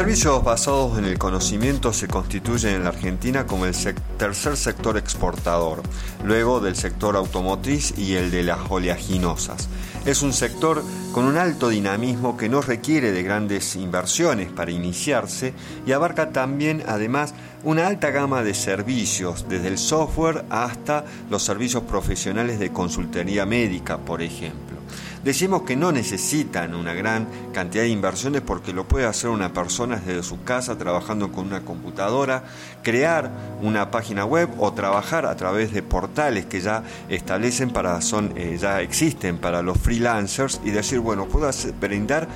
servicios basados en el conocimiento se constituyen en la Argentina como el tercer sector exportador, luego del sector automotriz y el de las oleaginosas. Es un sector con un alto dinamismo que no requiere de grandes inversiones para iniciarse y abarca también además una alta gama de servicios, desde el software hasta los servicios profesionales de consultoría médica, por ejemplo. Decimos que no necesitan una gran cantidad de inversiones porque lo puede hacer una persona desde su casa trabajando con una computadora, crear una página web o trabajar a través de portales que ya establecen para son eh, ya existen para los freelancers y decir, bueno, puedo brindar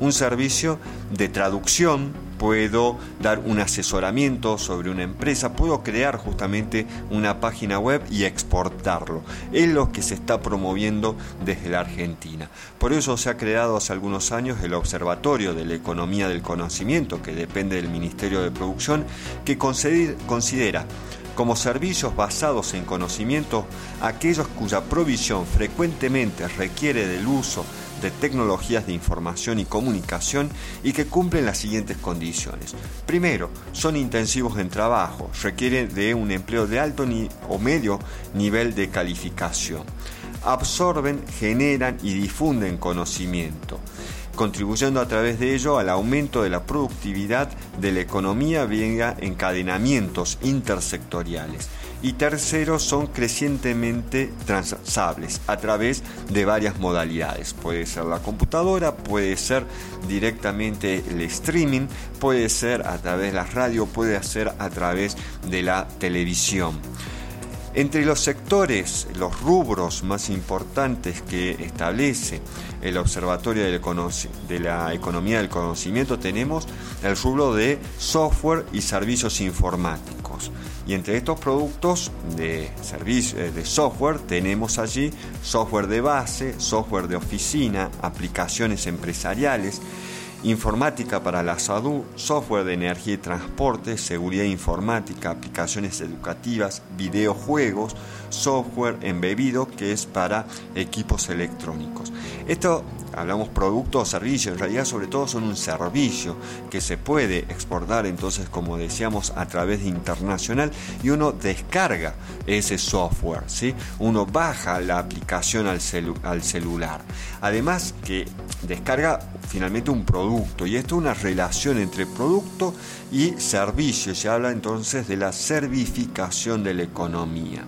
un servicio de traducción puedo dar un asesoramiento sobre una empresa, puedo crear justamente una página web y exportarlo. Es lo que se está promoviendo desde la Argentina. Por eso se ha creado hace algunos años el Observatorio de la Economía del Conocimiento, que depende del Ministerio de Producción, que considera como servicios basados en conocimiento aquellos cuya provisión frecuentemente requiere del uso de tecnologías de información y comunicación y que cumplen las siguientes condiciones. Primero, son intensivos en trabajo, requieren de un empleo de alto o medio nivel de calificación. Absorben, generan y difunden conocimiento contribuyendo a través de ello al aumento de la productividad de la economía vía encadenamientos intersectoriales y tercero son crecientemente transables a través de varias modalidades. Puede ser la computadora, puede ser directamente el streaming, puede ser a través de la radio, puede ser a través de la televisión. Entre los sectores, los rubros más importantes que establece el Observatorio de la Economía del Conocimiento tenemos el rubro de software y servicios informáticos. Y entre estos productos de, servicio, eh, de software tenemos allí software de base, software de oficina, aplicaciones empresariales, informática para la salud, software de energía y transporte, seguridad informática, aplicaciones educativas, videojuegos, software embebido que es para equipos electrónicos. Esto hablamos producto o servicio, en realidad sobre todo son un servicio que se puede exportar entonces como decíamos a través de internacional y uno descarga ese software, ¿sí? uno baja la aplicación al, al celular. Además que descarga finalmente un producto y esto es una relación entre producto y servicio, se habla entonces de la servificación de la economía.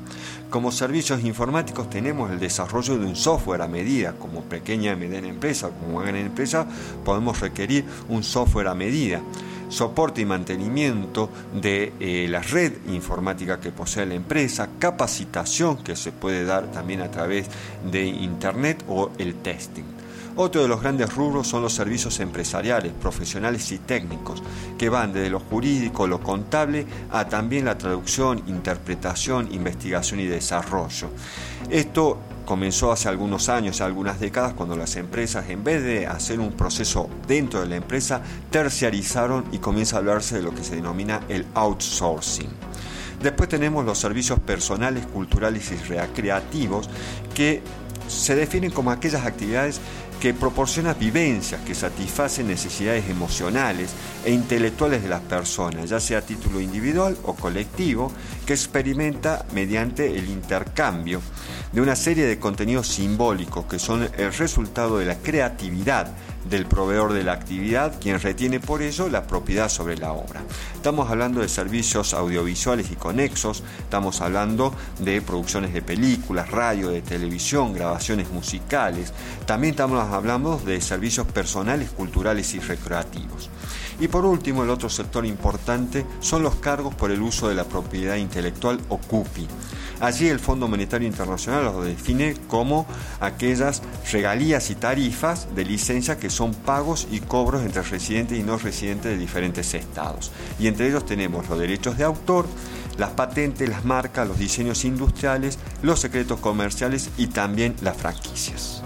Como servicios informáticos tenemos el desarrollo de un software a medida, como pequeña y mediana empresa, como gran empresa, podemos requerir un software a medida soporte y mantenimiento de eh, la red informática que posee la empresa, capacitación que se puede dar también a través de Internet o el testing. Otro de los grandes rubros son los servicios empresariales, profesionales y técnicos, que van desde lo jurídico, lo contable, a también la traducción, interpretación, investigación y desarrollo. Esto comenzó hace algunos años, algunas décadas, cuando las empresas, en vez de hacer un proceso dentro de la empresa, terciarizaron y comienza a hablarse de lo que se denomina el outsourcing. Después tenemos los servicios personales, culturales y recreativos que se definen como aquellas actividades que proporciona vivencias que satisfacen necesidades emocionales e intelectuales de las personas, ya sea a título individual o colectivo, que experimenta mediante el intercambio de una serie de contenidos simbólicos que son el resultado de la creatividad del proveedor de la actividad, quien retiene por ello la propiedad sobre la obra. Estamos hablando de servicios audiovisuales y conexos, estamos hablando de producciones de películas, radio, de televisión, grabaciones musicales, también estamos hablando de servicios personales, culturales y recreativos. Y por último, el otro sector importante son los cargos por el uso de la propiedad intelectual o CUPI. Allí el Fondo Monetario Internacional los define como aquellas regalías y tarifas de licencia que son pagos y cobros entre residentes y no residentes de diferentes estados. Y entre ellos tenemos los derechos de autor, las patentes, las marcas, los diseños industriales, los secretos comerciales y también las franquicias.